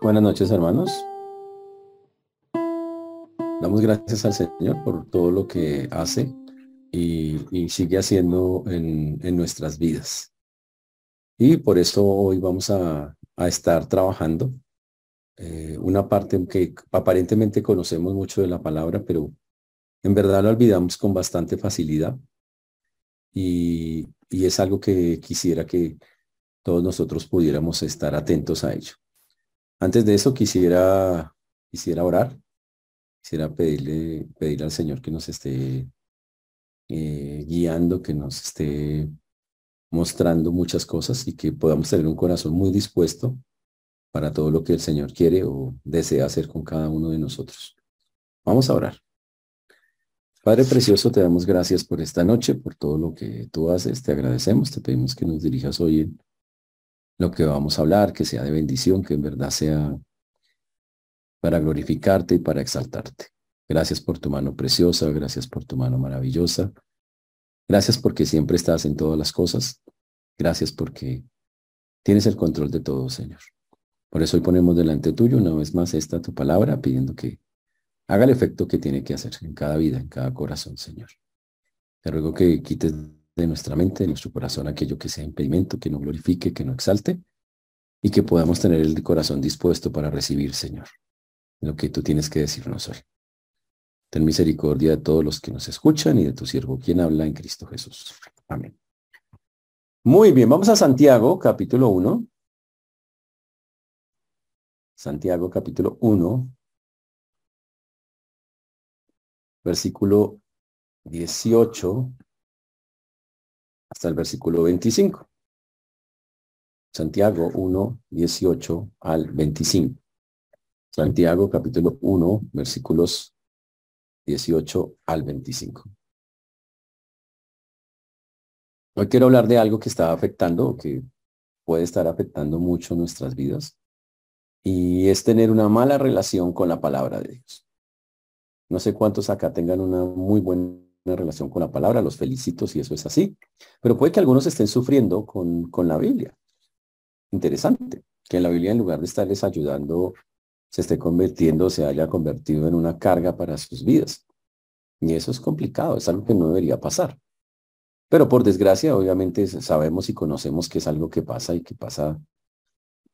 Buenas noches, hermanos. Damos gracias al Señor por todo lo que hace y, sigue haciendo en, nuestras vidas. Y por eso hoy vamos a, estar trabajando eh, una parte que aparentemente conocemos mucho de la palabra, pero en verdad lo olvidamos con bastante facilidad. Y es algo que quisiera que todos nosotros pudiéramos estar atentos a ello. Antes de eso quisiera, quisiera orar, quisiera pedirle, pedirle al Señor que nos esté eh, guiando, que nos esté mostrando muchas cosas y que podamos tener un corazón muy dispuesto para todo lo que el Señor quiere o desea hacer con cada uno de nosotros. Vamos a orar. Padre Precioso, te damos gracias por esta noche, por todo lo que tú haces. Te agradecemos, te pedimos que nos dirijas hoy en lo que vamos a hablar, que sea de bendición, que en verdad sea para glorificarte y para exaltarte. Gracias por tu mano preciosa, gracias por tu mano maravillosa. Gracias porque siempre estás en todas las cosas. Gracias porque tienes el control de todo, Señor. Por eso hoy ponemos delante tuyo una vez más esta tu palabra, pidiendo que haga el efecto que tiene que hacer en cada vida, en cada corazón, Señor. Te ruego que quites de nuestra mente, de nuestro corazón, aquello que sea impedimento, que no glorifique, que no exalte, y que podamos tener el corazón dispuesto para recibir, Señor, lo que tú tienes que decirnos hoy. Ten misericordia de todos los que nos escuchan y de tu siervo, quien habla en Cristo Jesús. Amén. Muy bien, vamos a Santiago, capítulo 1. Santiago, capítulo 1, versículo 18 hasta el versículo 25. Santiago 1, 18 al 25. Santiago capítulo 1, versículos 18 al 25. Hoy quiero hablar de algo que está afectando, que puede estar afectando mucho nuestras vidas, y es tener una mala relación con la palabra de Dios. No sé cuántos acá tengan una muy buena relación con la palabra, los felicito si eso es así, pero puede que algunos estén sufriendo con, con la Biblia. Interesante, que la Biblia en lugar de estarles ayudando se esté convirtiendo, se haya convertido en una carga para sus vidas. Y eso es complicado, es algo que no debería pasar. Pero por desgracia, obviamente sabemos y conocemos que es algo que pasa y que pasa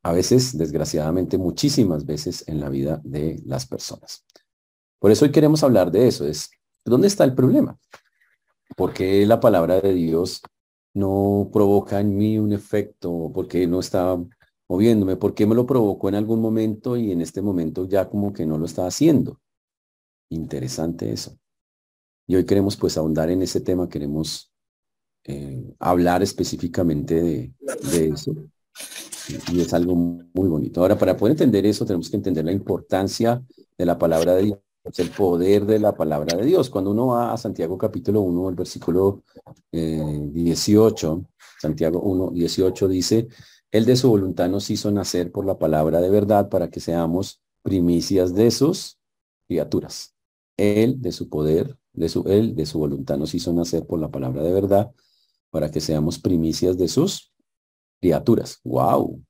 a veces, desgraciadamente, muchísimas veces en la vida de las personas. Por eso hoy queremos hablar de eso, es ¿dónde está el problema? ¿Por qué la palabra de Dios no provoca en mí un efecto? ¿Por qué no está moviéndome, ¿por qué me lo provocó en algún momento y en este momento ya como que no lo está haciendo? Interesante eso. Y hoy queremos pues ahondar en ese tema, queremos eh, hablar específicamente de, eso. Y, es algo muy bonito. Ahora, para poder entender eso, tenemos que entender la importancia de la palabra de Dios, el poder de la palabra de Dios. Cuando uno va a Santiago capítulo 1, el versículo 18, eh, Santiago 1, 18 dice, él de su voluntad nos hizo nacer por la palabra de verdad para que seamos primicias de sus criaturas. Él de su poder, de su, él de su voluntad nos hizo nacer por la palabra de verdad para que seamos primicias de sus criaturas. ¡Wow!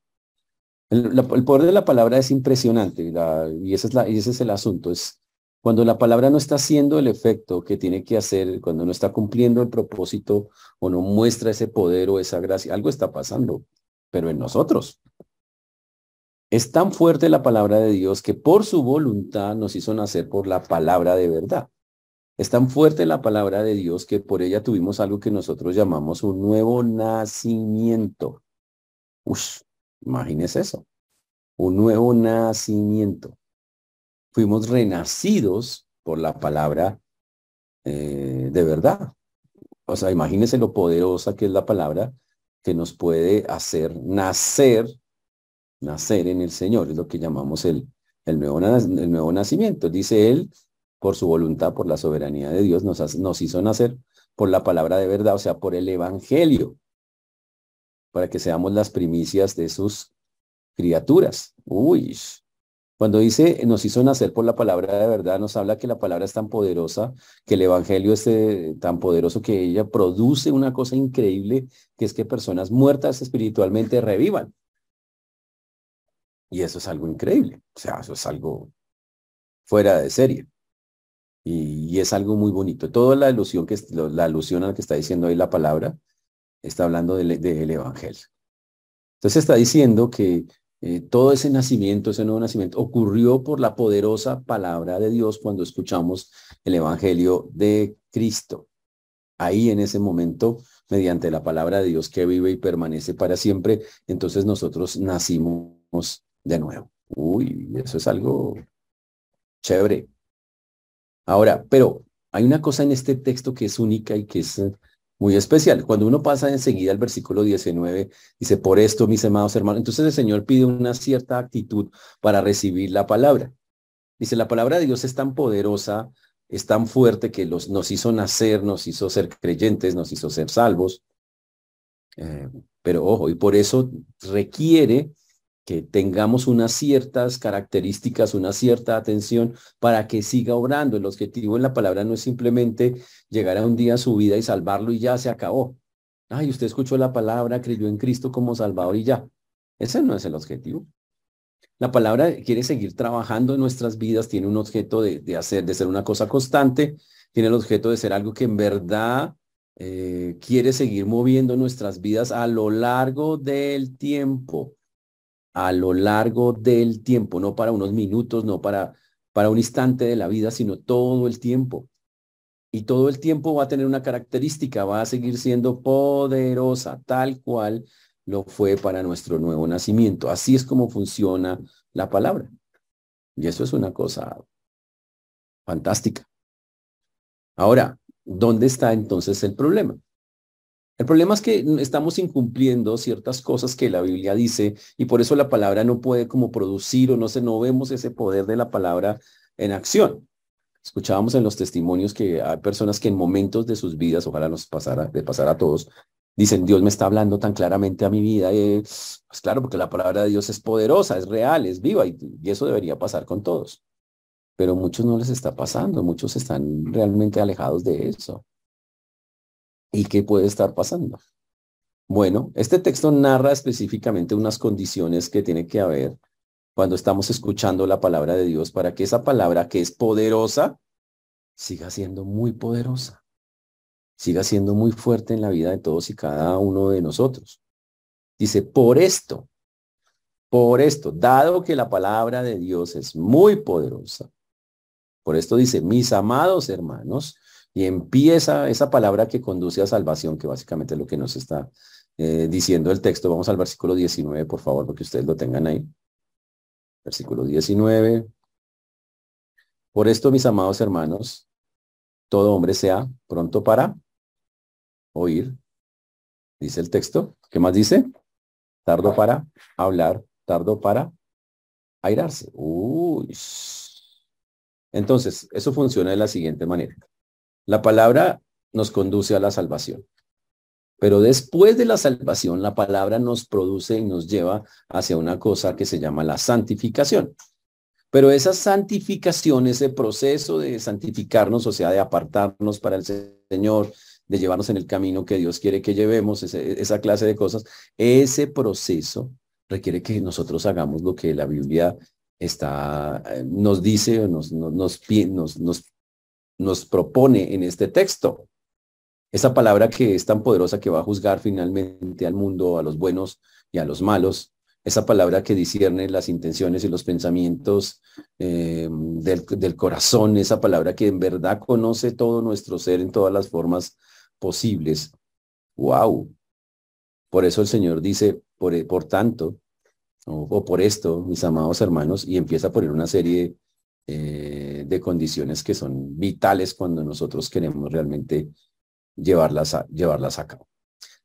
El, poder de la palabra es impresionante y, ese es la, y ese es el asunto. Es cuando la palabra no está haciendo el efecto que tiene que hacer, cuando no está cumpliendo el propósito o no muestra ese poder o esa gracia, algo está pasando pero en nosotros. Es tan fuerte la palabra de Dios que por su voluntad nos hizo nacer por la palabra de verdad. Es tan fuerte la palabra de Dios que por ella tuvimos algo que nosotros llamamos un nuevo nacimiento. Ush, imagínese eso. Un nuevo nacimiento. Fuimos renacidos por la palabra eh, de verdad. O sea, imagínese lo poderosa que es la palabra que nos puede hacer nacer, nacer en el Señor, es lo que llamamos el, el, nuevo, el nuevo nacimiento. Dice él, por su voluntad, por la soberanía de Dios, nos, nos hizo nacer por la palabra de verdad, o sea, por el Evangelio, para que seamos las primicias de sus criaturas. Uy, cuando dice nos hizo nacer por la palabra de verdad, nos habla que la palabra es tan poderosa, que el evangelio es eh, tan poderoso que ella produce una cosa increíble, que es que personas muertas espiritualmente revivan. Y eso es algo increíble. O sea, eso es algo fuera de serie. Y, es algo muy bonito. Toda la alusión, que, la alusión a la que está diciendo ahí la palabra está hablando del, Evangelio. Entonces está diciendo que eh, todo ese nacimiento, ese nuevo nacimiento, ocurrió por la poderosa palabra de Dios cuando escuchamos el Evangelio de Cristo. Ahí en ese momento, mediante la palabra de Dios que vive y permanece para siempre, entonces nosotros nacimos de nuevo. Uy, eso es algo chévere. Ahora, pero hay una cosa en este texto que es única y que es muy especial. Cuando uno pasa enseguida al versículo 19, dice, por esto, mis amados hermanos, entonces el Señor pide una cierta actitud para recibir la palabra. Dice, la palabra de Dios es tan poderosa, es tan fuerte que los, nos hizo nacer, nos hizo ser creyentes, nos hizo ser salvos. Eh, pero ojo, y por eso requiere que tengamos unas ciertas características, una cierta atención para que siga obrando. El objetivo en la palabra no es simplemente llegar a un día a su vida y salvarlo y ya se acabó. Ay, usted escuchó la palabra, creyó en Cristo como Salvador y ya. Ese no es el objetivo. La palabra quiere seguir trabajando en nuestras vidas, tiene un objeto de, hacer, de ser una cosa constante, tiene el objeto de ser algo que en verdad eh, quiere seguir moviendo nuestras vidas a lo largo del tiempo a lo largo del tiempo, no para unos minutos, no para, para un instante de la vida, sino todo el tiempo. Y todo el tiempo va a tener una característica, va a seguir siendo poderosa, tal cual lo fue para nuestro nuevo nacimiento. Así es como funciona la palabra. Y eso es una cosa fantástica. Ahora, ¿dónde está entonces el problema? El problema es que estamos incumpliendo ciertas cosas que la Biblia dice y por eso la palabra no puede como producir o no se no vemos ese poder de la palabra en acción. Escuchábamos en los testimonios que hay personas que en momentos de sus vidas, ojalá nos pasara, de pasar a todos, dicen, Dios me está hablando tan claramente a mi vida. Eh, pues claro, porque la palabra de Dios es poderosa, es real, es viva y, y eso debería pasar con todos. Pero muchos no les está pasando, muchos están realmente alejados de eso. ¿Y qué puede estar pasando? Bueno, este texto narra específicamente unas condiciones que tiene que haber cuando estamos escuchando la palabra de Dios para que esa palabra que es poderosa siga siendo muy poderosa, siga siendo muy fuerte en la vida de todos y cada uno de nosotros. Dice, por esto, por esto, dado que la palabra de Dios es muy poderosa, por esto dice, mis amados hermanos, y empieza esa palabra que conduce a salvación, que básicamente es lo que nos está eh, diciendo el texto. Vamos al versículo 19, por favor, porque ustedes lo tengan ahí. Versículo 19. Por esto, mis amados hermanos, todo hombre sea pronto para oír, dice el texto. ¿Qué más dice? Tardo para hablar, tardo para airarse. Uy. Entonces, eso funciona de la siguiente manera. La palabra nos conduce a la salvación. Pero después de la salvación, la palabra nos produce y nos lleva hacia una cosa que se llama la santificación. Pero esa santificación, ese proceso de santificarnos, o sea, de apartarnos para el Señor, de llevarnos en el camino que Dios quiere que llevemos, esa clase de cosas, ese proceso requiere que nosotros hagamos lo que la Biblia está, eh, nos dice, nos, nos, nos, nos nos propone en este texto. Esa palabra que es tan poderosa que va a juzgar finalmente al mundo, a los buenos y a los malos. Esa palabra que discierne las intenciones y los pensamientos eh, del, del corazón. Esa palabra que en verdad conoce todo nuestro ser en todas las formas posibles. ¡Wow! Por eso el Señor dice, por, por tanto, o, por esto, mis amados hermanos, y empieza a poner una serie eh, de condiciones que son vitales cuando nosotros queremos realmente llevarlas a, llevarlas a cabo.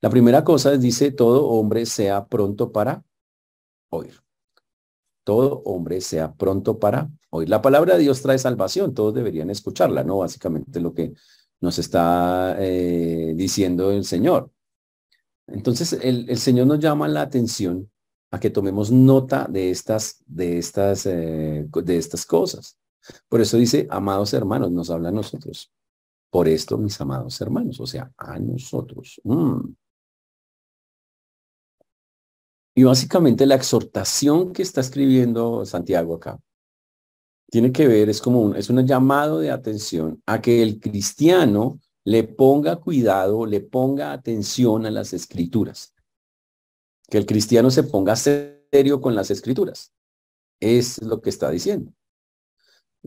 La primera cosa es, dice, todo hombre sea pronto para oír. Todo hombre sea pronto para oír. La palabra de Dios trae salvación, todos deberían escucharla, ¿no? Básicamente lo que nos está eh, diciendo el Señor. Entonces, el, el Señor nos llama la atención a que tomemos nota de estas, de estas, eh, de estas cosas. Por eso dice, amados hermanos, nos habla a nosotros. Por esto, mis amados hermanos, o sea, a nosotros. Mm. Y básicamente la exhortación que está escribiendo Santiago acá tiene que ver, es como un, es un llamado de atención a que el cristiano le ponga cuidado, le ponga atención a las escrituras. Que el cristiano se ponga serio con las escrituras. Es lo que está diciendo.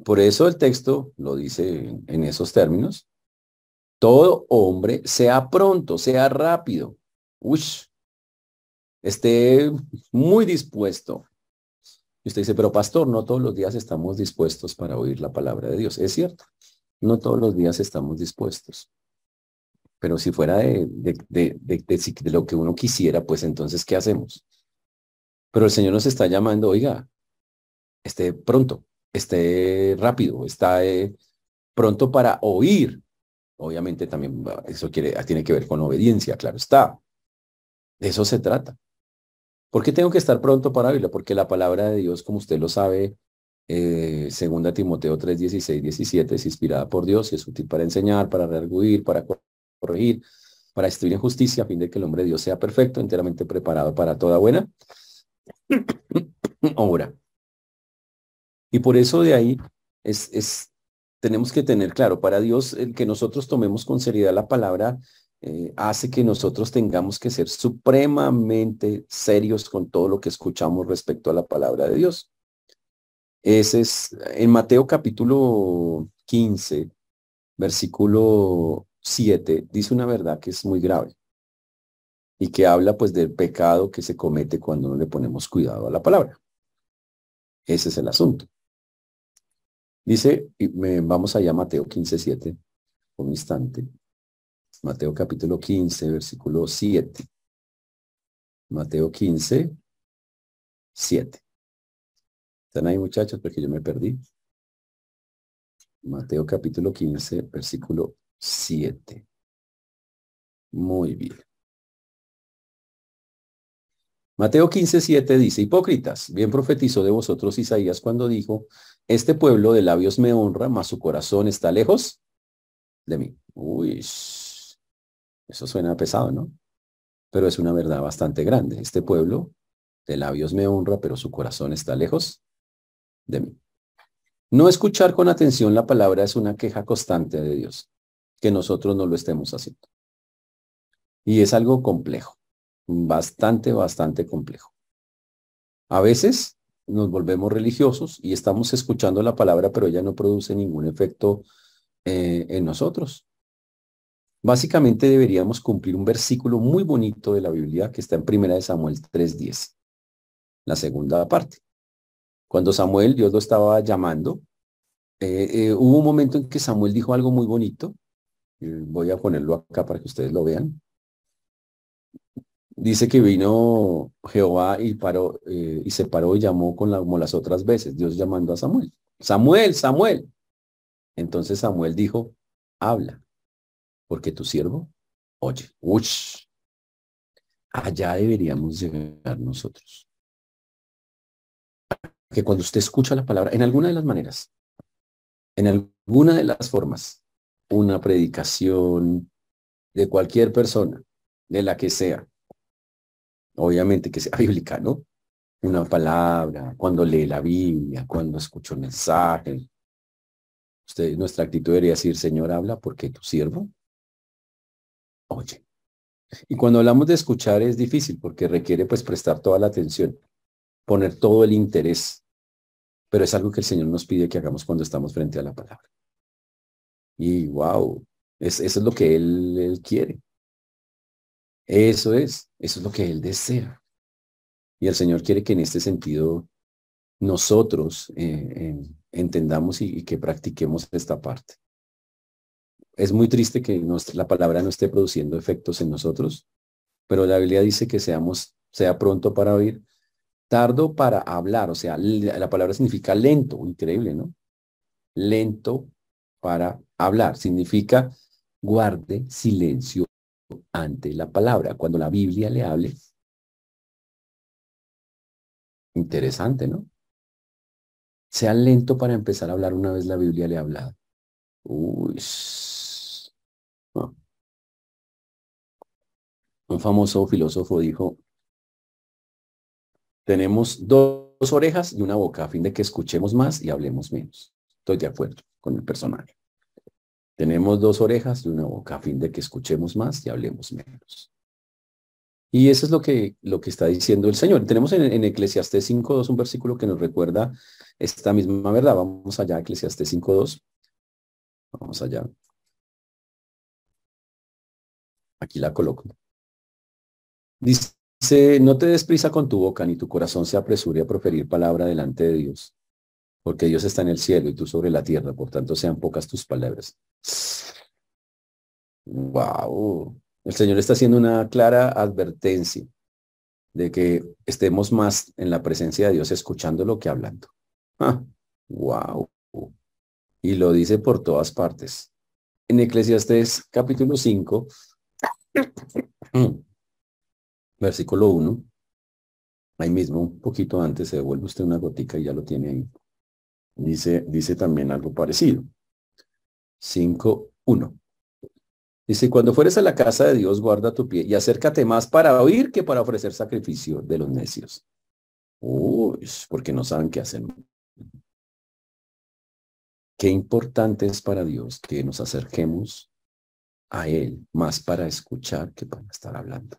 Por eso el texto lo dice en esos términos. Todo hombre sea pronto, sea rápido. Ush, esté muy dispuesto. Y usted dice, pero pastor, no todos los días estamos dispuestos para oír la palabra de Dios. Es cierto, no todos los días estamos dispuestos. Pero si fuera de, de, de, de, lo que uno quisiera, pues entonces, ¿qué hacemos? Pero el Señor nos está llamando, oiga, esté pronto, esté rápido, está pronto para oír. Obviamente también eso quiere, tiene que ver con obediencia, claro está. De eso se trata. ¿Por qué tengo que estar pronto para oírlo? Porque la palabra de Dios, como usted lo sabe, eh, segunda Timoteo 3, 16, 17, es inspirada por Dios y es útil para enseñar, para rearguir, para corregir, para instruir en justicia, a fin de que el hombre de Dios sea perfecto, enteramente preparado para toda buena obra. Y por eso de ahí es, es, tenemos que tener claro, para Dios el que nosotros tomemos con seriedad la palabra eh, hace que nosotros tengamos que ser supremamente serios con todo lo que escuchamos respecto a la palabra de Dios. Ese es en Mateo capítulo 15, versículo 7, dice una verdad que es muy grave y que habla pues del pecado que se comete cuando no le ponemos cuidado a la palabra. Ese es el asunto. Dice, y me, vamos allá a Mateo 15, 7, un instante. Mateo capítulo 15, versículo 7. Mateo 15, 7. ¿Están ahí muchachos? Porque yo me perdí. Mateo capítulo 15, versículo 7. Muy bien. Mateo 15, 7 dice, hipócritas, bien profetizó de vosotros Isaías cuando dijo, este pueblo de labios me honra, mas su corazón está lejos de mí. Uy, eso suena pesado, ¿no? Pero es una verdad bastante grande. Este pueblo de labios me honra, pero su corazón está lejos de mí. No escuchar con atención la palabra es una queja constante de Dios, que nosotros no lo estemos haciendo. Y es algo complejo, bastante, bastante complejo. A veces nos volvemos religiosos y estamos escuchando la palabra, pero ella no produce ningún efecto eh, en nosotros. Básicamente deberíamos cumplir un versículo muy bonito de la Biblia que está en Primera de Samuel 3.10, la segunda parte. Cuando Samuel, Dios lo estaba llamando, eh, eh, hubo un momento en que Samuel dijo algo muy bonito. Eh, voy a ponerlo acá para que ustedes lo vean. Dice que vino Jehová y paró y se paró y llamó con la, como las otras veces, Dios llamando a Samuel. Samuel, Samuel. Entonces Samuel dijo, habla porque tu siervo oye. Uch. Allá deberíamos llegar nosotros. Que cuando usted escucha la palabra, en alguna de las maneras, en alguna de las formas, una predicación de cualquier persona, de la que sea, obviamente que sea bíblica, ¿no? Una palabra, cuando lee la Biblia, cuando escucha un mensaje. Usted, nuestra actitud debería decir, Señor, habla porque tu siervo oye. Y cuando hablamos de escuchar es difícil porque requiere pues prestar toda la atención, poner todo el interés, pero es algo que el Señor nos pide que hagamos cuando estamos frente a la palabra. Y wow, eso es lo que él, él quiere. Eso es, eso es lo que Él desea. Y el Señor quiere que en este sentido nosotros eh, entendamos y, que practiquemos esta parte es muy triste que la palabra no esté produciendo efectos en nosotros, pero la Biblia dice que seamos, sea pronto para oír, tardo para hablar, o sea, la palabra significa lento, increíble, ¿no? Lento para hablar, significa guarde silencio ante la palabra. Cuando la Biblia le hable, interesante, ¿no? Sea lento para empezar a hablar una vez la Biblia le ha hablado. Uy, un famoso filósofo dijo, Tenemos dos orejas y una boca a fin de que escuchemos más y hablemos menos. Estoy de acuerdo con el personaje. Tenemos dos orejas y una boca a fin de que escuchemos más y hablemos menos. Y eso es lo que, lo que está diciendo el Señor. Tenemos en, en Eclesiastés 5.2 un versículo que nos recuerda esta misma verdad. Vamos allá, Eclesiastés 5.2. Vamos allá. Aquí la coloco. Dice, no te des prisa con tu boca, ni tu corazón se apresure a proferir palabra delante de Dios, porque Dios está en el cielo y tú sobre la tierra, por tanto sean pocas tus palabras. Wow. El Señor está haciendo una clara advertencia de que estemos más en la presencia de Dios escuchándolo que hablando. Wow. Y lo dice por todas partes. En Eclesiastés capítulo 5, versículo 1, ahí mismo, un poquito antes, se devuelve usted una gotica y ya lo tiene ahí. Dice, dice también algo parecido. 5, 1. Dice, cuando fueres a la casa de Dios, guarda tu pie y acércate más para oír que para ofrecer sacrificio de los necios. Uy, porque no saben qué hacer. Qué importante es para Dios que nos acerquemos a Él más para escuchar que para estar hablando.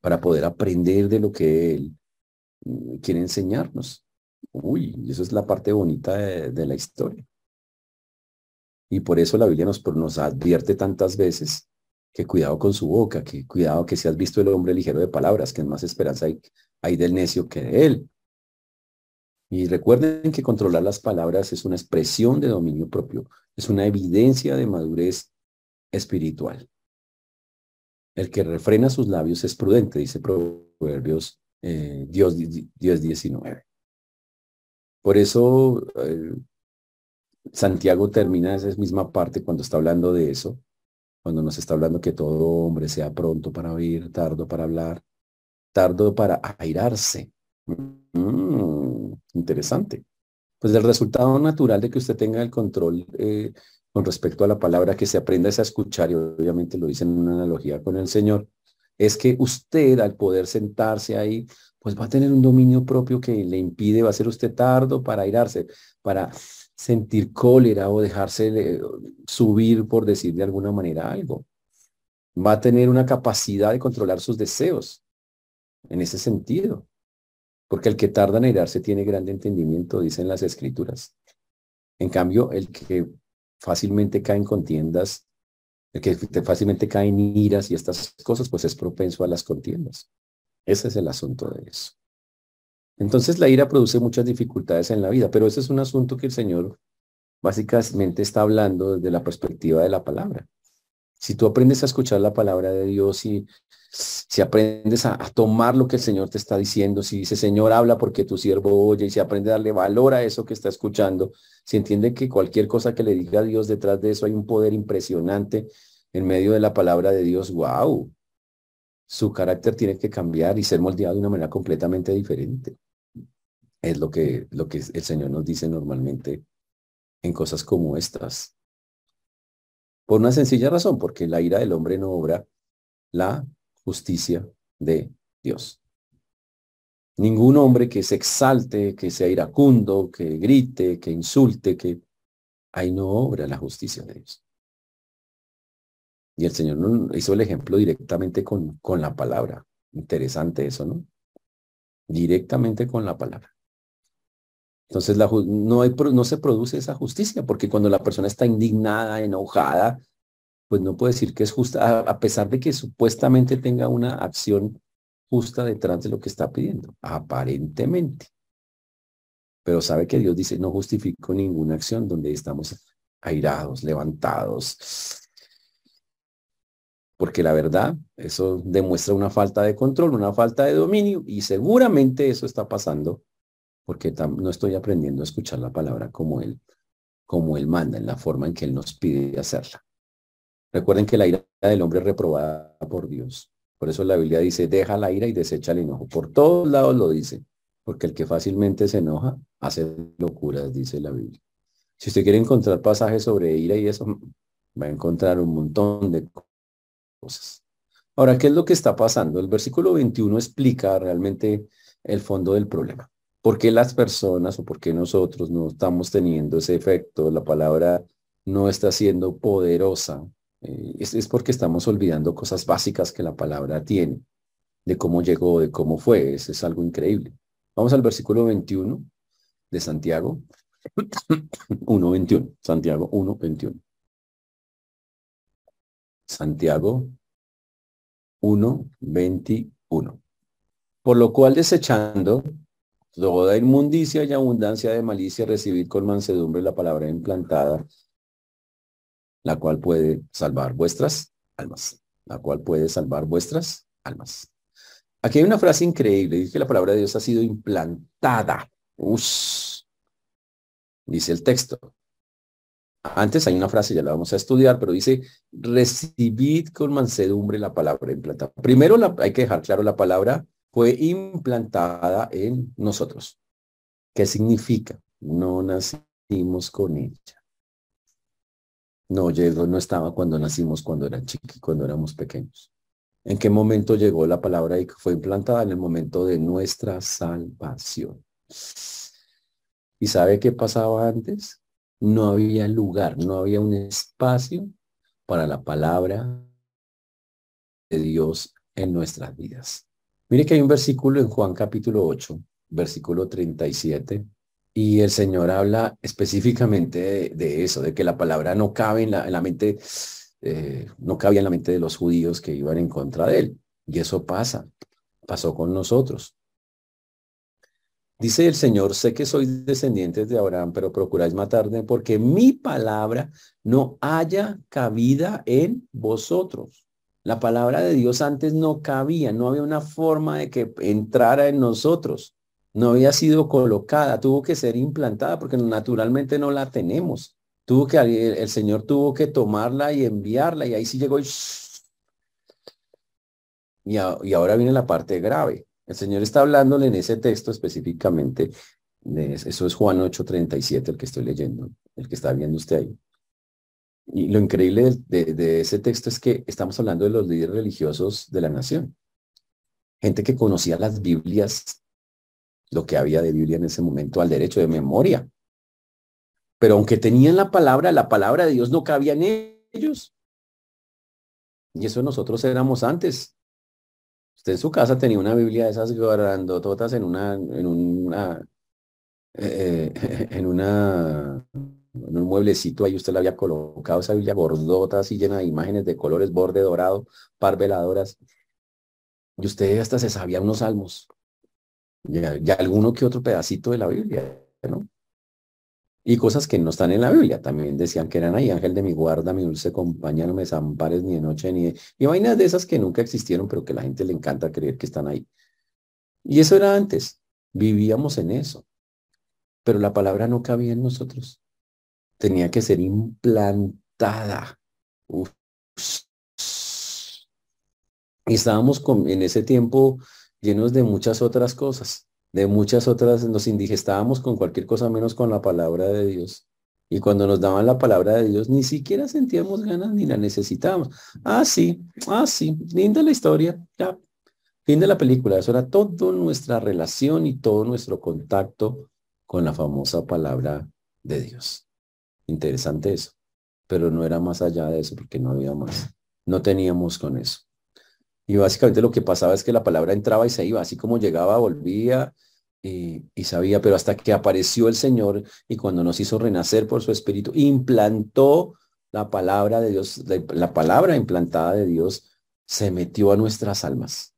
Para poder aprender de lo que Él mm, quiere enseñarnos. Uy, eso es la parte bonita de la historia. Y por eso la Biblia nos, nos advierte tantas veces que cuidado con su boca, que cuidado que si has visto el hombre ligero de palabras, que más esperanza hay, hay del necio que de él. Y recuerden que controlar las palabras es una expresión de dominio propio, es una evidencia de madurez espiritual. El que refrena sus labios es prudente, dice Proverbios eh, Dios, Dios 19. Por eso eh, Santiago termina esa misma parte cuando está hablando de eso, cuando nos está hablando que todo hombre sea pronto para oír, tardo para hablar, tardo para airarse. Mm, interesante. Pues el resultado natural de que usted tenga el control eh, con respecto a la palabra, que se aprenda a escuchar, y obviamente lo dice en una analogía con el Señor, es que usted al poder sentarse ahí, pues va a tener un dominio propio que le impide, va a ser usted tardo para airarse, para sentir cólera o dejarse subir, por decir de alguna manera algo. Va a tener una capacidad de controlar sus deseos en ese sentido. Porque el que tarda en airarse tiene grande entendimiento, dicen las escrituras. En cambio, el que fácilmente cae en contiendas, el que fácilmente cae en iras y estas cosas, pues es propenso a las contiendas. Ese es el asunto de eso. Entonces la ira produce muchas dificultades en la vida, pero ese es un asunto que el Señor básicamente está hablando desde la perspectiva de la palabra. Si tú aprendes a escuchar la palabra de Dios y si aprendes a, tomar lo que el Señor te está diciendo, si dice Señor habla porque tu siervo oye y si aprende a darle valor a eso que está escuchando, si entiende que cualquier cosa que le diga a Dios detrás de eso hay un poder impresionante en medio de la palabra de Dios, wow, su carácter tiene que cambiar y ser moldeado de una manera completamente diferente. Es lo que, lo que el Señor nos dice normalmente en cosas como estas. Por una sencilla razón, porque la ira del hombre no obra la justicia de Dios. Ningún hombre que se exalte, que sea iracundo, que grite, que insulte, que ahí no obra la justicia de Dios. Y el Señor hizo el ejemplo directamente con, con la palabra. Interesante eso, ¿no? Directamente con la palabra. Entonces no, no se produce esa justicia, porque cuando la persona está indignada, enojada, pues no puede decir que es justa, a, pesar de que supuestamente tenga una acción justa detrás de lo que está pidiendo, aparentemente. Pero sabe que Dios dice, no justifico ninguna acción donde estamos airados, levantados. Porque la verdad, eso demuestra una falta de control, una falta de dominio, y seguramente eso está pasando porque no estoy aprendiendo a escuchar la palabra como él, como él manda, en la forma en que él nos pide hacerla. Recuerden que la ira del hombre es reprobada por Dios. Por eso la Biblia dice, deja la ira y desecha el enojo. Por todos lados lo dice, porque el que fácilmente se enoja hace locuras, dice la Biblia. Si usted quiere encontrar pasajes sobre ira y eso, va a encontrar un montón de cosas. Ahora, ¿qué es lo que está pasando? El versículo 21 explica realmente el fondo del problema. ¿Por qué las personas o por qué nosotros no estamos teniendo ese efecto? La palabra no está siendo poderosa. Eh, es, es porque estamos olvidando cosas básicas que la palabra tiene, de cómo llegó, de cómo fue. Eso es algo increíble. Vamos al versículo 21 de Santiago. 1.21. Santiago 1.21. Santiago 1.21. Por lo cual desechando toda inmundicia y abundancia de malicia, recibir con mansedumbre la palabra implantada, la cual puede salvar vuestras almas, la cual puede salvar vuestras almas. Aquí hay una frase increíble, dice que la palabra de Dios ha sido implantada. dice el texto. Antes hay una frase, ya la vamos a estudiar, pero dice, recibid con mansedumbre la palabra implantada. Primero hay que dejar claro la palabra fue implantada en nosotros. ¿Qué significa? No nacimos con ella. No llegó, no estaba cuando nacimos, cuando era chiqui, cuando éramos pequeños. ¿En qué momento llegó la palabra y fue implantada? En el momento de nuestra salvación. ¿Y sabe qué pasaba antes? No había lugar, no había un espacio para la palabra de Dios en nuestras vidas. Mire que hay un versículo en Juan capítulo 8, versículo 37, y el Señor habla específicamente de, eso, de que la palabra no cabe en la, mente, eh, no cabía en la mente de los judíos que iban en contra de él. Y eso pasa, pasó con nosotros. Dice el Señor, sé que sois descendientes de Abraham, pero procuráis matarme porque mi palabra no haya cabida en vosotros. La palabra de Dios antes no cabía, no había una forma de que entrara en nosotros. No había sido colocada, tuvo que ser implantada porque naturalmente no la tenemos. Tuvo que, el, Señor tuvo que tomarla y enviarla y ahí sí llegó y, y ahora viene la parte grave. El Señor está hablándole en ese texto específicamente, de, eso es Juan 8:37, el que estoy leyendo, el que está viendo usted ahí. Y lo increíble de, ese texto es que estamos hablando de los líderes religiosos de la nación. Gente que conocía las Biblias, lo que había de Biblia en ese momento, al derecho de memoria. Pero aunque tenían la palabra, la palabra de Dios no cabía en ellos. Y eso nosotros éramos antes. Usted en su casa tenía una Biblia de esas grandototas en una, en una, eh, eh, en una en un mueblecito ahí usted le había colocado esa Biblia gordota, así llena de imágenes de colores, borde dorado, par veladoras. Y usted hasta se sabía unos salmos. Y, alguno que otro pedacito de la Biblia, ¿no? Y cosas que no están en la Biblia. También decían que eran ahí, ángel de mi guarda, mi dulce compañía, no me desampares ni de noche ni de... Y vainas de esas que nunca existieron, pero que la gente le encanta creer que están ahí. Y eso era antes. Vivíamos en eso. Pero la palabra no cabía en nosotros tenía que ser implantada. Y estábamos en ese tiempo llenos de muchas otras cosas, de muchas otras, nos indigestábamos con cualquier cosa menos con la palabra de Dios. Y cuando nos daban la palabra de Dios, ni siquiera sentíamos ganas ni la necesitábamos. Ah, sí, ah, sí, linda la historia, ya, fin de la película. Eso era toda nuestra relación y todo nuestro contacto con la famosa palabra de Dios. Interesante eso. Pero no era más allá de eso porque no había más. No teníamos con eso. Y básicamente lo que pasaba es que la palabra entraba y se iba, así como llegaba, volvía y, sabía, pero hasta que apareció el Señor y cuando nos hizo renacer por su espíritu, implantó la palabra de Dios, la palabra implantada de Dios se metió a nuestras almas.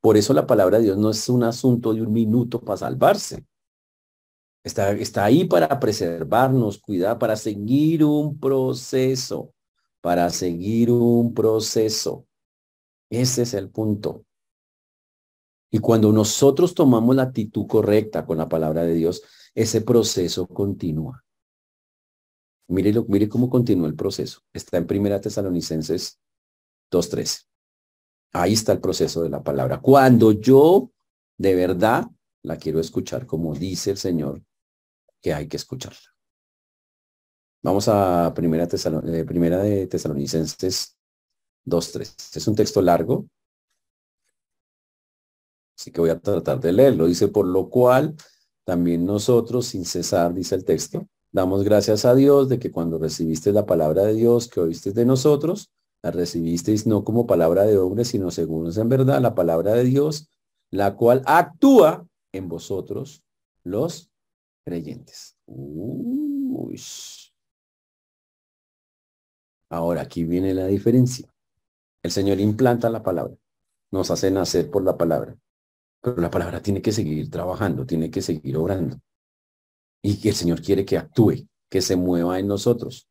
Por eso la palabra de Dios no es un asunto de un minuto para salvarse. Está, está ahí para preservarnos, cuidar, para seguir un proceso, para seguir un proceso. Ese es el punto. Y cuando nosotros tomamos la actitud correcta con la palabra de Dios, ese proceso continúa. Mire, mire cómo continúa el proceso. Está en Primera Tesalonicenses 2.13. Ahí está el proceso de la palabra. Cuando yo de verdad la quiero escuchar como dice el Señor que hay que escucharla. Vamos a primera, eh, primera de Tesalonicenses 2.3. Es un texto largo. Así que voy a tratar de leerlo. Dice, por lo cual también nosotros, sin cesar, dice el texto, damos gracias a Dios de que cuando recibiste la palabra de Dios que oíste de nosotros, la recibisteis no como palabra de hombre, sino según es en verdad la palabra de Dios, la cual actúa en vosotros los creyentes. Ahora, aquí viene la diferencia. El Señor implanta la palabra, nos hace nacer por la palabra, pero la palabra tiene que seguir trabajando, tiene que seguir obrando. Y que el Señor quiere que actúe, que se mueva en nosotros.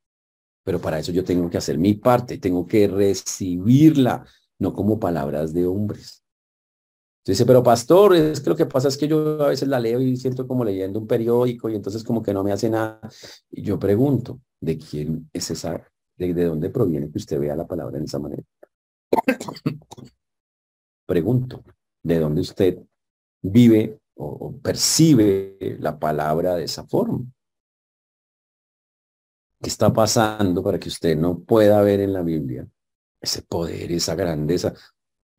Pero para eso yo tengo que hacer mi parte, tengo que recibirla, no como palabras de hombres. Dice, pero pastor, es que lo que pasa es que yo a veces la leo y siento como leyendo un periódico y entonces como que no me hace nada. Y yo pregunto, ¿de quién es esa, de, de dónde proviene que usted vea la palabra en esa manera? pregunto, ¿de dónde usted vive o percibe la palabra de esa forma? ¿Qué está pasando para que usted no pueda ver en la Biblia ese poder, esa grandeza,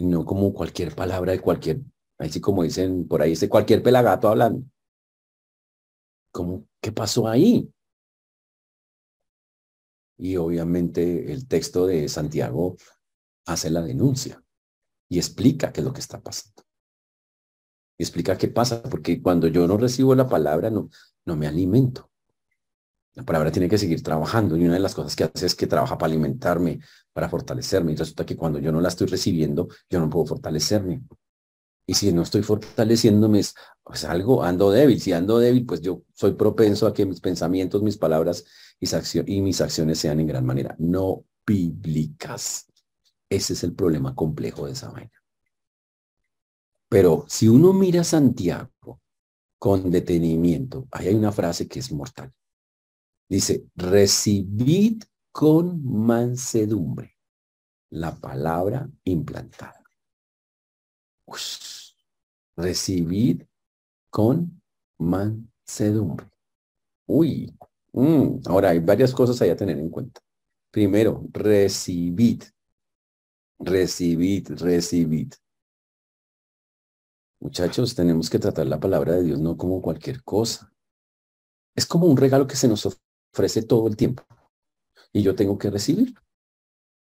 no como cualquier palabra de cualquier, así como dicen por ahí, ese cualquier pelagato hablando? ¿Cómo, ¿Qué pasó ahí? Y obviamente el texto de Santiago hace la denuncia y explica qué es lo que está pasando. Y explica qué pasa, porque cuando yo no recibo la palabra, no, no me alimento. La palabra tiene que seguir trabajando y una de las cosas que hace es que trabaja para alimentarme, para fortalecerme. Y resulta que cuando yo no la estoy recibiendo, yo no puedo fortalecerme. Y si no estoy fortaleciéndome, es pues algo, ando débil. Si ando débil, pues yo soy propenso a que mis pensamientos, mis palabras y mis acciones sean en gran manera no bíblicas. Ese es el problema complejo de esa vaina. Pero si uno mira a Santiago con detenimiento, ahí hay una frase que es mortal. Dice, recibid con mansedumbre la palabra implantada. recibid con mansedumbre. Uy, mm, ahora hay varias cosas ahí a tener en cuenta. Primero, recibid, recibid, recibid. Muchachos, tenemos que tratar la palabra de Dios no como cualquier cosa. Es como un regalo que se nos ofrece todo el tiempo y yo tengo que recibir.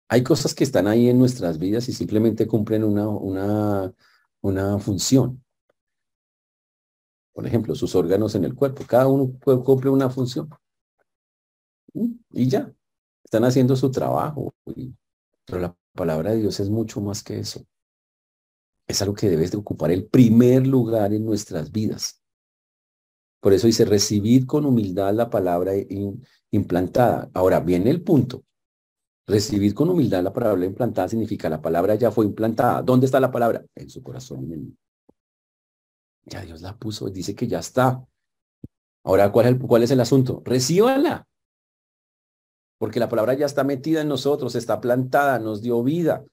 Hay cosas que están ahí en nuestras vidas y simplemente cumplen una, una, una función. Por ejemplo, sus órganos en el cuerpo. Cada uno cumple una función. Y ya. Están haciendo su trabajo. Pero la palabra de Dios es mucho más que eso. Es algo que debe de ocupar el primer lugar en nuestras vidas. Por eso dice, recibid con humildad la palabra implantada. Ahora viene el punto. Recibir con humildad la palabra implantada significa la palabra ya fue implantada. ¿Dónde está la palabra? En su corazón. Ya Dios la puso, dice que ya está. Ahora, ¿cuál es el, cuál es el asunto? Recíbala. Porque la palabra ya está metida en nosotros, está plantada, nos dio vida.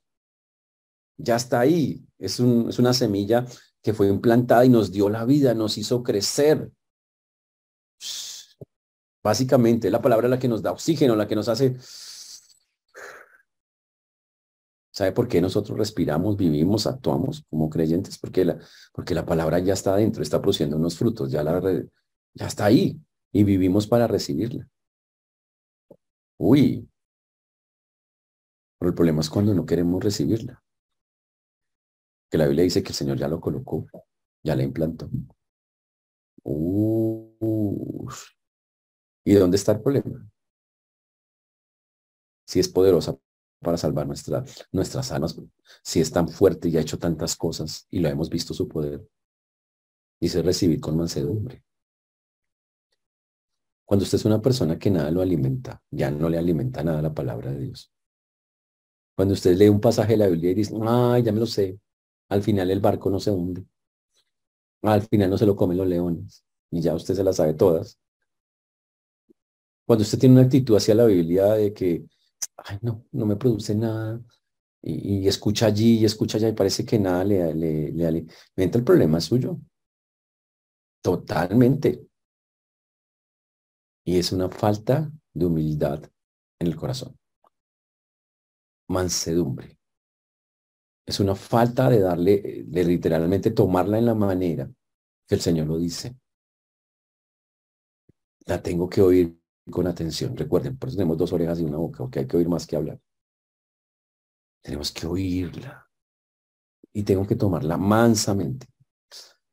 Ya está ahí. Es, un, es una semilla que fue implantada y nos dio la vida, nos hizo crecer. Básicamente, la palabra la que nos da oxígeno, la que nos hace... ¿Sabe por qué nosotros respiramos, vivimos, actuamos como creyentes? Porque la, porque la palabra ya está adentro, está produciendo unos frutos, ya está ahí y vivimos para recibirla. Uy, pero el problema es cuando no queremos recibirla. Que la Biblia dice que el Señor ya lo colocó, ya la implantó. ¿Y dónde está el problema? Si es poderosa para salvar nuestra, nuestras almas, si es tan fuerte y ha hecho tantas cosas y lo hemos visto su poder, dice recibir con mansedumbre. Cuando usted es una persona que nada lo alimenta, ya no le alimenta nada la palabra de Dios. Cuando usted lee un pasaje de la Biblia y dice, ay, ya me lo sé, al final el barco no se hunde. Al final no se lo comen los leones. Y ya usted se las sabe todas. Cuando usted tiene una actitud hacia la Biblia de que, ay, no, no me produce nada, y, escucha allí y escucha allá y parece que nada le, le, le alimenta, el problema es suyo. Totalmente. Y es una falta de humildad en el corazón. Mansedumbre. Es una falta de darle, de literalmente tomarla en la manera que el Señor lo dice. La tengo que oír con atención. Recuerden, por eso tenemos dos orejas y una boca, porque hay que oír más que hablar. Tenemos que oírla. Y tengo que tomarla mansamente.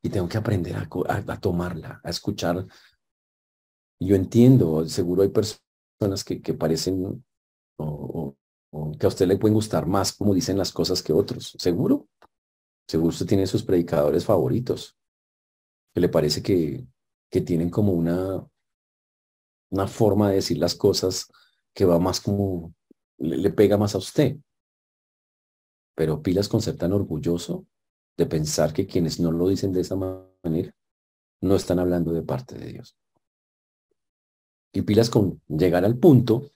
Y tengo que aprender a, tomarla, a escuchar. Yo entiendo, seguro hay personas que, parecen o, que a usted le pueden gustar más como dicen las cosas que otros. ¿Seguro? Seguro usted tiene sus predicadores favoritos, que le parece que, que tienen como una, una forma de decir las cosas que va más como, le, pega más a usted. Pero pilas con ser tan orgulloso de pensar que quienes no lo dicen de esa manera no están hablando de parte de Dios. Y pilas con llegar al punto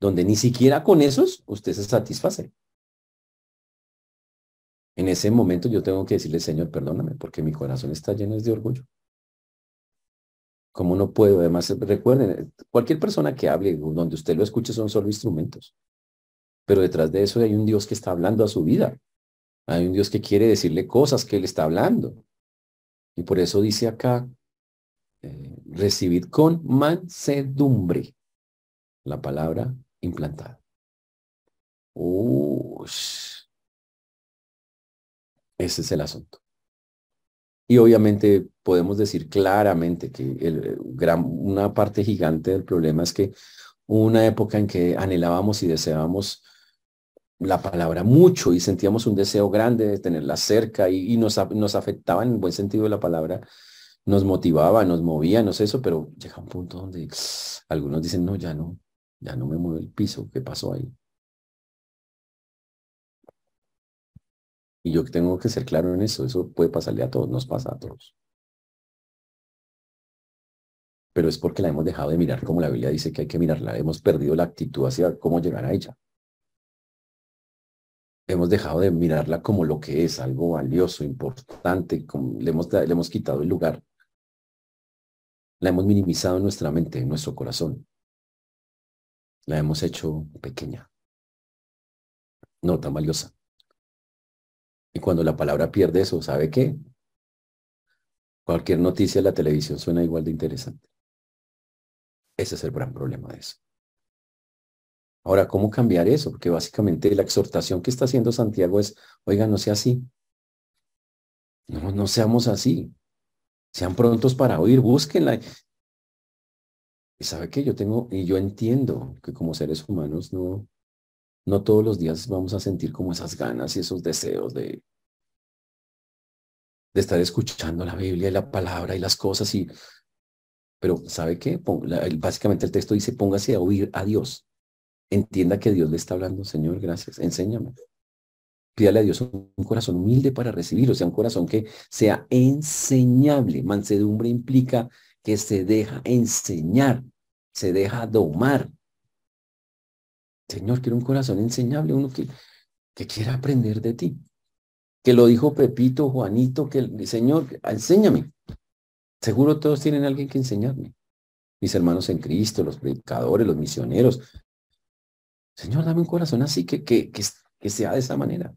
donde ni siquiera con esos usted se satisface. En ese momento yo tengo que decirle, Señor, perdóname, porque mi corazón está lleno de orgullo. ¿Cómo no puedo? Además, recuerden, cualquier persona que hable, donde usted lo escuche, son solo instrumentos. Pero detrás de eso hay un Dios que está hablando a su vida. Hay un Dios que quiere decirle cosas que Él está hablando. Y por eso dice acá, eh, recibid con mansedumbre la palabra implantada. Ese es el asunto. Y obviamente podemos decir claramente que el, gran, una parte gigante del problema es que una época en que anhelábamos y deseábamos la palabra mucho y sentíamos un deseo grande de tenerla cerca y, nos, nos afectaba en el buen sentido de la palabra, nos motivaba, nos movía, no eso, pero llega un punto donde algunos dicen, no, ya no, ya no me mueve el piso, ¿qué pasó ahí? Y yo tengo que ser claro en eso, eso puede pasarle a todos, nos pasa a todos. Pero es porque la hemos dejado de mirar como la Biblia dice que hay que mirarla, hemos perdido la actitud hacia cómo llegar a ella. Hemos dejado de mirarla como lo que es, algo valioso, importante, le, hemos, le hemos quitado el lugar. La hemos minimizado en nuestra mente, en nuestro corazón. La hemos hecho pequeña, no tan valiosa. Y cuando la palabra pierde eso, ¿sabe qué? Cualquier noticia en la televisión suena igual de interesante. Ese es el gran problema de eso. Ahora, ¿cómo cambiar eso? Porque básicamente la exhortación que está haciendo Santiago es, oiga, no sea así. No, no seamos así. Sean prontos para oír, búsquenla. Y sabe que yo tengo, y yo entiendo que como seres humanos no, no todos los días vamos a sentir como esas ganas y esos deseos de, de estar escuchando la Biblia y la palabra y las cosas. Y, pero ¿sabe qué? Básicamente el texto dice, póngase a oír a Dios. Entienda que Dios le está hablando, Señor, gracias, enséñame. Pídale a Dios un corazón humilde para recibir, o sea, un corazón que sea enseñable. Mansedumbre implica que se deja enseñar, se deja domar, Señor, quiero un corazón enseñable, uno que, que quiera aprender de ti. Que lo dijo Pepito, Juanito, que el Señor, enséñame. Seguro todos tienen alguien que enseñarme. Mis hermanos en Cristo, los predicadores, los misioneros. Señor, dame un corazón así que, que, que, sea de esa manera.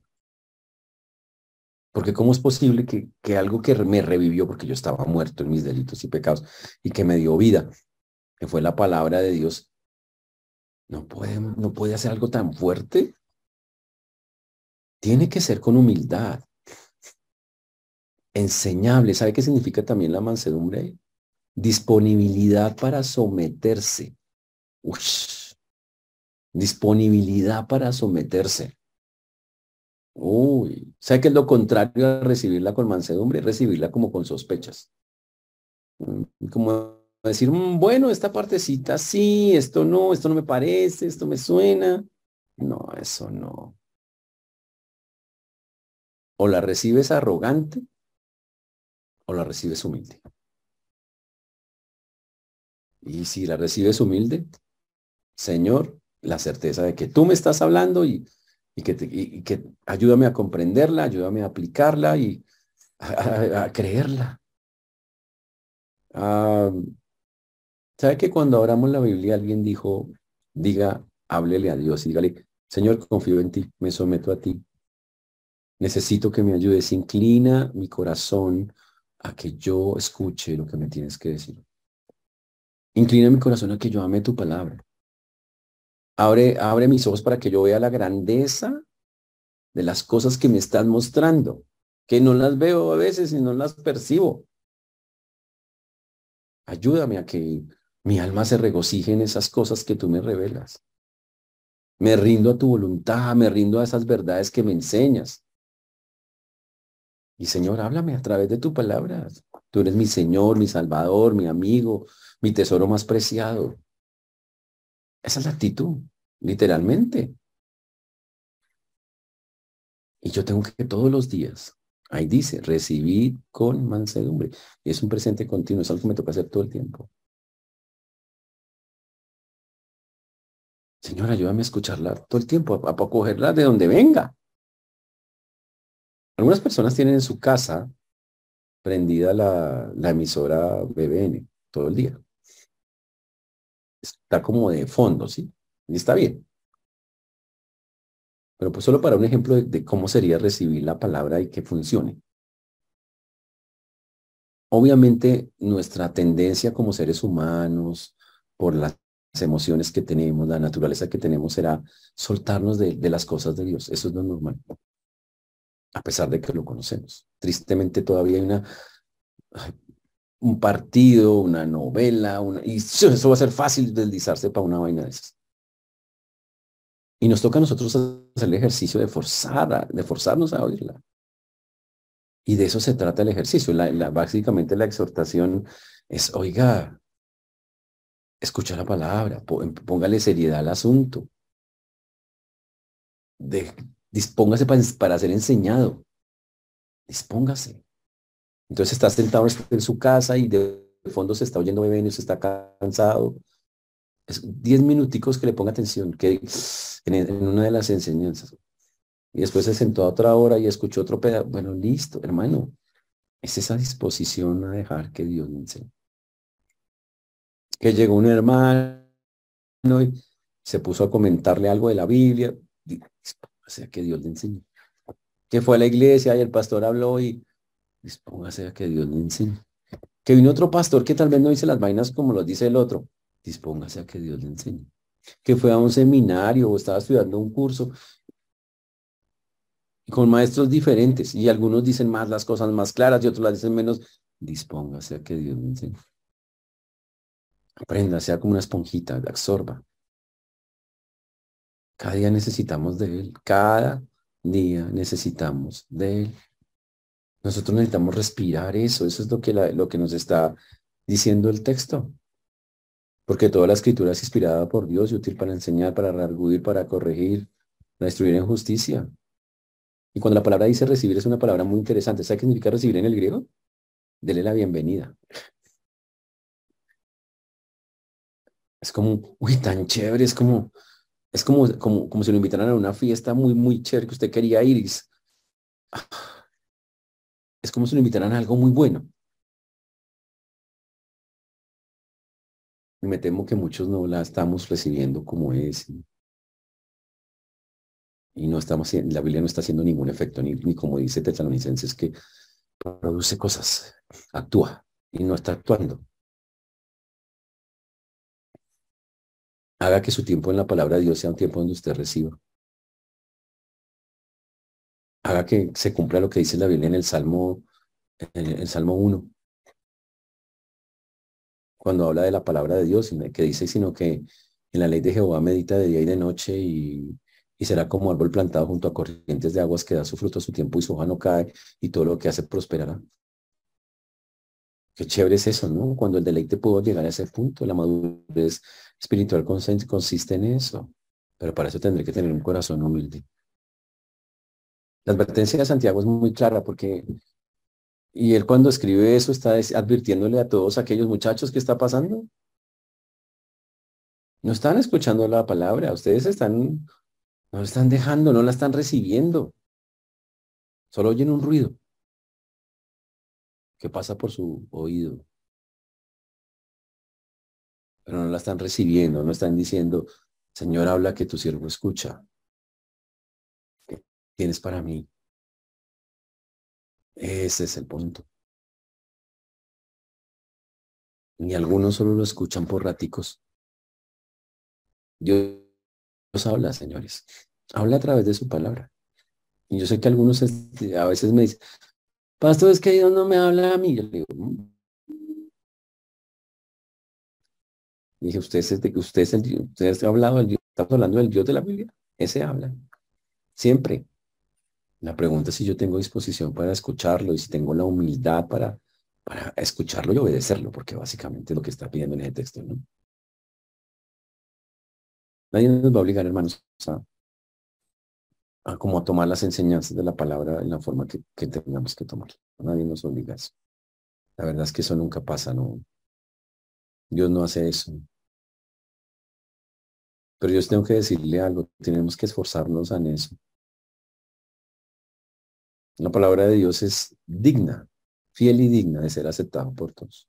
Porque cómo es posible que, que algo que me revivió, porque yo estaba muerto en mis delitos y pecados, y que me dio vida, que fue la palabra de Dios, no puede, no puede hacer algo tan fuerte. Tiene que ser con humildad. Enseñable. ¿Sabe qué significa también la mansedumbre? Disponibilidad para someterse. Disponibilidad para someterse. Uy, ¿sabe qué es lo contrario a recibirla con mansedumbre? Recibirla como con sospechas. Mm, como decir, mm, bueno, esta partecita sí, esto no, esto no me parece, esto me suena. No, eso no. O la recibes arrogante o la recibes humilde. Y si la recibes humilde, Señor, la certeza de que tú me estás hablando y, y, que, y, que, ayúdame a comprenderla, ayúdame a aplicarla y a, creerla. ¿Sabe que cuando abramos la Biblia alguien dijo, diga, háblele a Dios y dígale, Señor, confío en ti, me someto a ti. Necesito que me ayudes. Inclina mi corazón a que yo escuche lo que me tienes que decir. Inclina mi corazón a que yo ame tu palabra. Abre, abre mis ojos para que yo vea la grandeza de las cosas que me están mostrando, que no las veo a veces y no las percibo. Ayúdame a que mi alma se regocije en esas cosas que tú me revelas. Me rindo a tu voluntad, me rindo a esas verdades que me enseñas. Y Señor, háblame a través de tu palabra. Tú eres mi Señor, mi Salvador, mi amigo, mi tesoro más preciado. Esa es la actitud, literalmente. Y yo tengo que todos los días, ahí dice, recibir con mansedumbre. Y es un presente continuo, es algo que me toca hacer todo el tiempo. Señor, ayúdame a escucharla todo el tiempo, a, a cogerla de donde venga. Algunas personas tienen en su casa prendida la, la emisora BBN todo el día está como de fondo, ¿sí? Y está bien. Pero pues solo para un ejemplo de, cómo sería recibir la palabra y que funcione. Obviamente nuestra tendencia como seres humanos, por las emociones que tenemos, la naturaleza que tenemos, será soltarnos de, de las cosas de Dios. Eso es lo normal. A pesar de que lo conocemos. Tristemente todavía hay una un partido, una novela, una, y eso va a ser fácil deslizarse para una vaina de esas. Y nos toca a nosotros hacer el ejercicio de forzar, de forzarnos a oírla. Y de eso se trata el ejercicio. La, básicamente la exhortación es, oiga, escucha la palabra, póngale seriedad al asunto. De, dispóngase para, para ser enseñado. Dispóngase. Entonces está sentado en su casa y de fondo se está oyendo bebé se está cansado. Diez minuticos que le ponga atención que en, una de las enseñanzas. Y después se sentó a otra hora y escuchó otro pedazo. Bueno, listo, hermano. Es esa disposición a dejar que Dios me enseñe. Que llegó un hermano y se puso a comentarle algo de la Biblia. O sea, que Dios le enseñe. Que fue a la iglesia y el pastor habló y Dispóngase a que Dios le enseñe. Que vino otro pastor que tal vez no dice las vainas como los dice el otro. Dispóngase a que Dios le enseñe. Que fue a un seminario o estaba estudiando un curso con maestros diferentes y algunos dicen más las cosas más claras y otros las dicen menos. Dispóngase a que Dios le enseñe. Aprenda, sea como una esponjita, absorba. Cada día necesitamos de Él. Cada día necesitamos de Él. Nosotros necesitamos respirar eso, eso es lo que, lo que nos está diciendo el texto. Porque toda la escritura es inspirada por Dios y útil para enseñar, para reargudir, para corregir, para destruir en justicia. Y cuando la palabra dice recibir es una palabra muy interesante. ¿Sabe qué significa recibir en el griego? Dele la bienvenida. Es como, uy, tan chévere, es como, es como, como, como si lo invitaran a una fiesta muy, muy chévere que usted quería ir. Es como si lo invitaran a algo muy bueno. Y me temo que muchos no la estamos recibiendo como es. Y no estamos, la Biblia no está haciendo ningún efecto, ni, ni como dice Tesalonicenses, que produce cosas, actúa y no está actuando. Haga que su tiempo en la palabra de Dios sea un tiempo donde usted reciba. Haga que se cumpla lo que dice la Biblia en el Salmo, en el Salmo 1, cuando habla de la palabra de Dios, que dice, sino que en la ley de Jehová medita de día y de noche y, y será como árbol plantado junto a corrientes de aguas que da su fruto a su tiempo y su hoja no cae y todo lo que hace prosperará. Qué chévere es eso, ¿no? Cuando el deleite pudo llegar a ese punto, la madurez espiritual consiste en eso. Pero para eso tendré que tener un corazón humilde. La advertencia de Santiago es muy clara porque, y él cuando escribe eso está advirtiéndole a todos aquellos muchachos que está pasando. No están escuchando la palabra, ustedes están, no la están dejando, no la están recibiendo. Solo oyen un ruido que pasa por su oído. Pero no la están recibiendo, no están diciendo, Señor, habla que tu siervo escucha tienes para mí? Ese es el punto. Y algunos solo lo escuchan por raticos. Dios habla, señores. Habla a través de su palabra. Y yo sé que algunos este, a veces me dicen, pastor, es que Dios no me habla a mí. Yo le digo, mm". dije, usted es, el, usted es el Dios, usted ha hablado del Dios, estamos hablando del Dios de la Biblia. Ese habla. Siempre. La pregunta es si yo tengo disposición para escucharlo y si tengo la humildad para, para escucharlo y obedecerlo, porque básicamente es lo que está pidiendo en ese texto, ¿no? Nadie nos va a obligar, hermanos, a, como a tomar las enseñanzas de la palabra en la forma que, que tengamos que tomar. Nadie nos obliga a eso. La verdad es que eso nunca pasa, ¿no? Dios no hace eso. Pero yo tengo que decirle algo, tenemos que esforzarnos en eso. La palabra de Dios es digna, fiel y digna de ser aceptada por todos.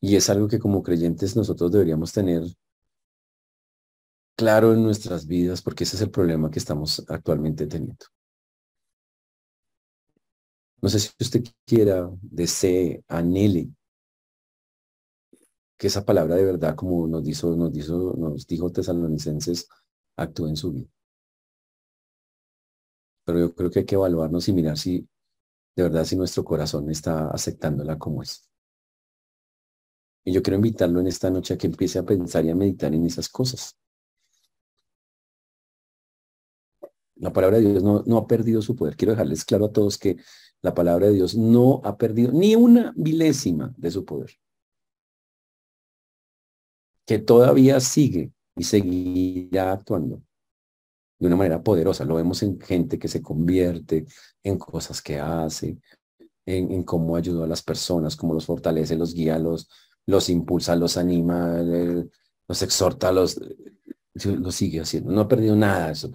Y es algo que como creyentes nosotros deberíamos tener claro en nuestras vidas, porque ese es el problema que estamos actualmente teniendo. No sé si usted quiera, desee, anhele que esa palabra de verdad, como nos, dijo, nos, dijo, nos dijo Tesalonicenses, actúe en su vida. Pero yo creo que hay que evaluarnos y mirar si de verdad si nuestro corazón está aceptándola como es. Y yo quiero invitarlo en esta noche a que empiece a pensar y a meditar en esas cosas. La palabra de Dios no, no ha perdido su poder. Quiero dejarles claro a todos que la palabra de Dios no ha perdido ni una milésima de su poder que todavía sigue y seguirá actuando de una manera poderosa. Lo vemos en gente que se convierte, en cosas que hace, en, cómo ayuda a las personas, cómo los fortalece, los guía, los, los impulsa, los anima, los exhorta, los, lo sigue haciendo. No ha perdido nada de eso.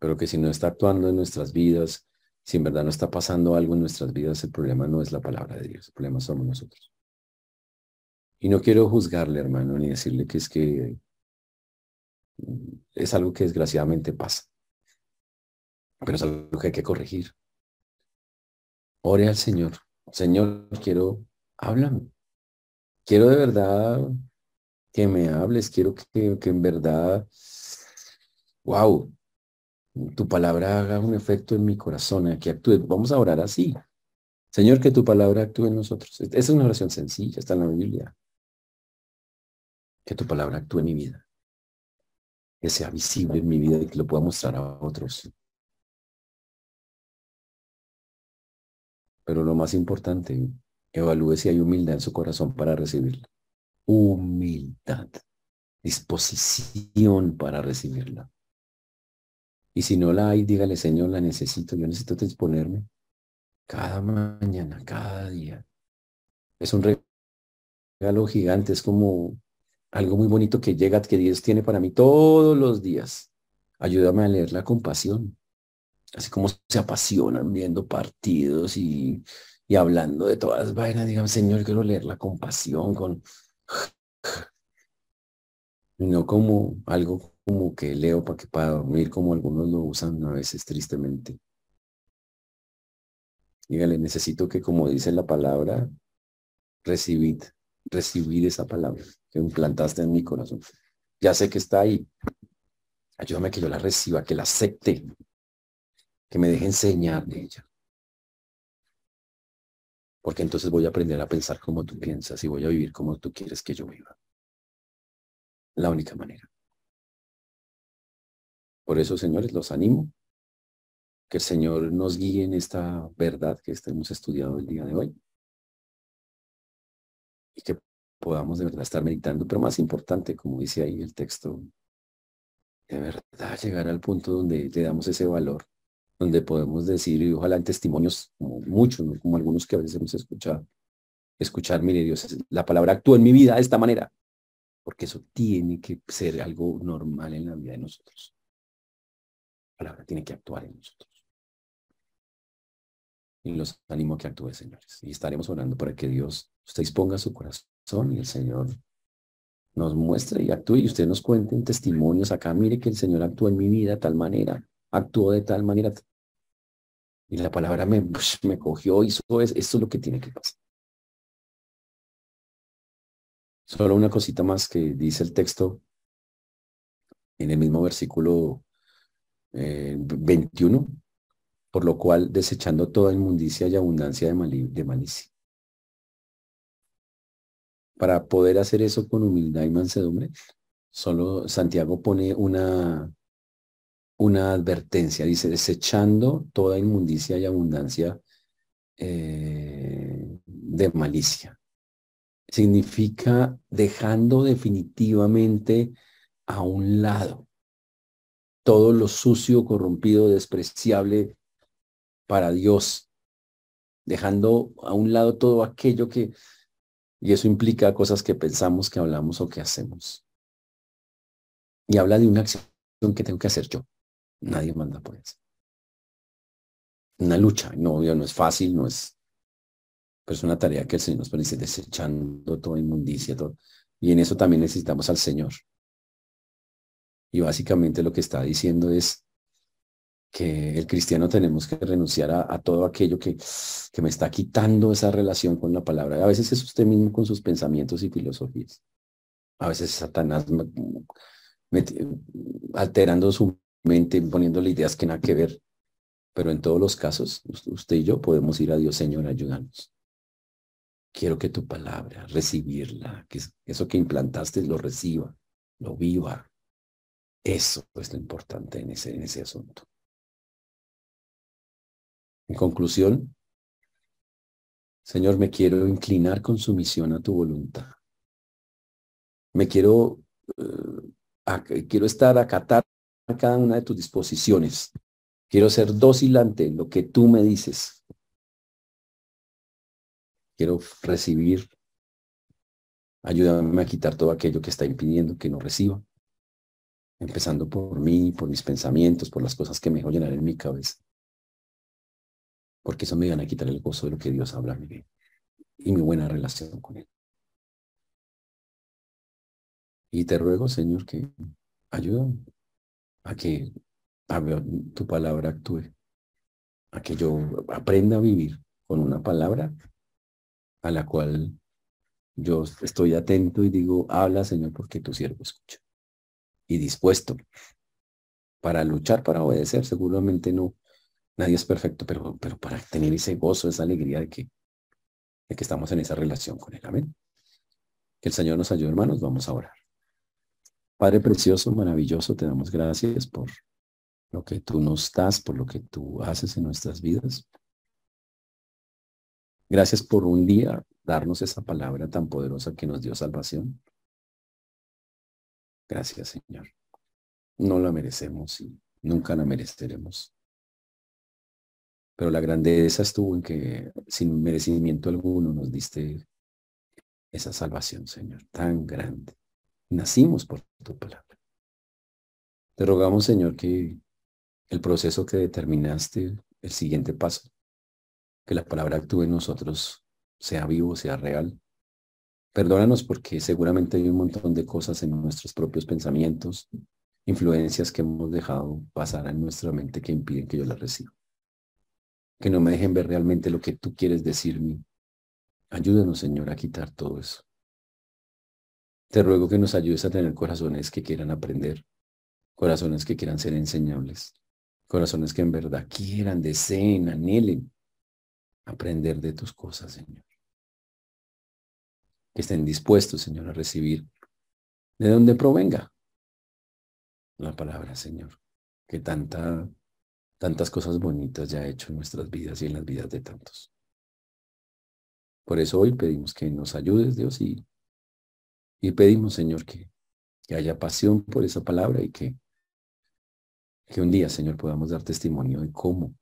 Pero que si no está actuando en nuestras vidas, si en verdad no está pasando algo en nuestras vidas, el problema no es la palabra de Dios, el problema somos nosotros. Y no quiero juzgarle, hermano, ni decirle que es que es algo que desgraciadamente pasa. Pero es algo que hay que corregir. Ore al Señor. Señor, quiero, háblame. Quiero de verdad que me hables. Quiero que, que en verdad, wow, tu palabra haga un efecto en mi corazón, que actúe. Vamos a orar así. Señor, que tu palabra actúe en nosotros. Esa es una oración sencilla, está en la Biblia que tu palabra actúe en mi vida, que sea visible en mi vida y que lo pueda mostrar a otros. Pero lo más importante, evalúe si hay humildad en su corazón para recibirla. Humildad, disposición para recibirla. Y si no la hay, dígale, Señor, la necesito, yo necesito disponerme cada mañana, cada día. Es un regalo gigante, es como algo muy bonito que llega, que Dios tiene para mí todos los días. Ayúdame a leer la compasión. Así como se apasionan viendo partidos y, y hablando de todas vainas, digan, Señor, quiero leer la compasión con... No como algo como que leo para que para dormir, como algunos lo usan a veces tristemente. Dígale, necesito que como dice la palabra, recibid recibir esa palabra que implantaste en mi corazón. Ya sé que está ahí. Ayúdame que yo la reciba, que la acepte, que me deje enseñar de ella. Porque entonces voy a aprender a pensar como tú piensas y voy a vivir como tú quieres que yo viva. La única manera. Por eso, señores, los animo. Que el Señor nos guíe en esta verdad que hemos estudiado el día de hoy y que podamos de verdad estar meditando, pero más importante, como dice ahí el texto, de verdad llegar al punto donde le damos ese valor, donde podemos decir, y ojalá en testimonios como muchos, como algunos que a veces hemos escuchado, escuchar, mire Dios, la palabra actúa en mi vida de esta manera, porque eso tiene que ser algo normal en la vida de nosotros. La palabra tiene que actuar en nosotros. Y los animo a que actúe, señores. Y estaremos orando para que Dios usted disponga su corazón y el Señor nos muestre y actúe y usted nos cuente en testimonios acá, mire que el Señor actúa en mi vida de tal manera actuó de tal manera. Y la palabra me, me cogió, hizo eso, esto es lo que tiene que pasar. Solo una cosita más que dice el texto en el mismo versículo 21, eh, por lo cual desechando toda inmundicia y abundancia de, de malicia. Para poder hacer eso con humildad y mansedumbre, solo Santiago pone una, una advertencia, dice, desechando toda inmundicia y abundancia eh, de malicia. Significa dejando definitivamente a un lado todo lo sucio, corrompido, despreciable para Dios, dejando a un lado todo aquello que, y eso implica cosas que pensamos, que hablamos o que hacemos. Y habla de una acción que tengo que hacer yo. Nadie manda por eso. Una lucha, no, no es fácil, no es, pero es una tarea que el Señor nos pone desechando toda inmundicia, todo. Y en eso también necesitamos al Señor. Y básicamente lo que está diciendo es que el cristiano tenemos que renunciar a, todo aquello que, que, me está quitando esa relación con la palabra. A veces es usted mismo con sus pensamientos y filosofías. A veces Satanás alterando su mente, poniéndole ideas que nada que ver. Pero en todos los casos, usted y yo podemos ir a Dios, Señor, ayúdanos. Quiero que tu palabra, recibirla, que eso que implantaste lo reciba, lo viva, eso es lo importante en ese, en ese asunto. En conclusión, Señor, me quiero inclinar con sumisión a tu voluntad. Me quiero, eh, quiero estar acatar a cada una de tus disposiciones. Quiero ser dócil ante lo que tú me dices. Quiero recibir. Ayúdame a quitar todo aquello que está impidiendo que no reciba empezando por mí, por mis pensamientos, por las cosas que me dejo llenar en mi cabeza. Porque eso me van a quitar el gozo de lo que Dios habla mí y mi buena relación con Él. Y te ruego, Señor, que ayúdame a que tu palabra actúe, a que yo aprenda a vivir con una palabra a la cual yo estoy atento y digo, habla, Señor, porque tu siervo escucha y dispuesto para luchar, para obedecer. Seguramente no, nadie es perfecto, pero, para tener ese gozo, esa alegría de que, de que estamos en esa relación con Él. Amén. Que el Señor nos ayude, hermanos. Vamos a orar. Padre precioso, maravilloso, te damos gracias por lo que tú nos das, por lo que tú haces en nuestras vidas. Gracias por un día darnos esa palabra tan poderosa que nos dio salvación. Gracias, Señor. No la merecemos y nunca la mereceremos. Pero la grandeza estuvo en que sin merecimiento alguno nos diste esa salvación, Señor, tan grande. Nacimos por tu palabra. Te rogamos, Señor, que el proceso que determinaste, el siguiente paso, que la palabra actúe en nosotros, sea vivo, sea real, Perdónanos porque seguramente hay un montón de cosas en nuestros propios pensamientos, influencias que hemos dejado pasar en nuestra mente que impiden que yo las reciba. Que no me dejen ver realmente lo que tú quieres decirme. Ayúdanos, Señor, a quitar todo eso. Te ruego que nos ayudes a tener corazones que quieran aprender, corazones que quieran ser enseñables, corazones que en verdad quieran, deseen, anhelen aprender de tus cosas, Señor que estén dispuestos, Señor, a recibir de donde provenga la palabra, Señor, que tanta, tantas cosas bonitas ya ha hecho en nuestras vidas y en las vidas de tantos. Por eso hoy pedimos que nos ayudes, Dios, y, y pedimos, Señor, que, que haya pasión por esa palabra y que, que un día, Señor, podamos dar testimonio de cómo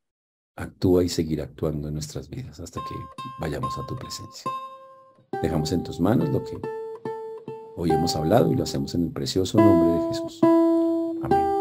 actúa y seguir actuando en nuestras vidas hasta que vayamos a tu presencia. Dejamos en tus manos lo que hoy hemos hablado y lo hacemos en el precioso nombre de Jesús. Amén.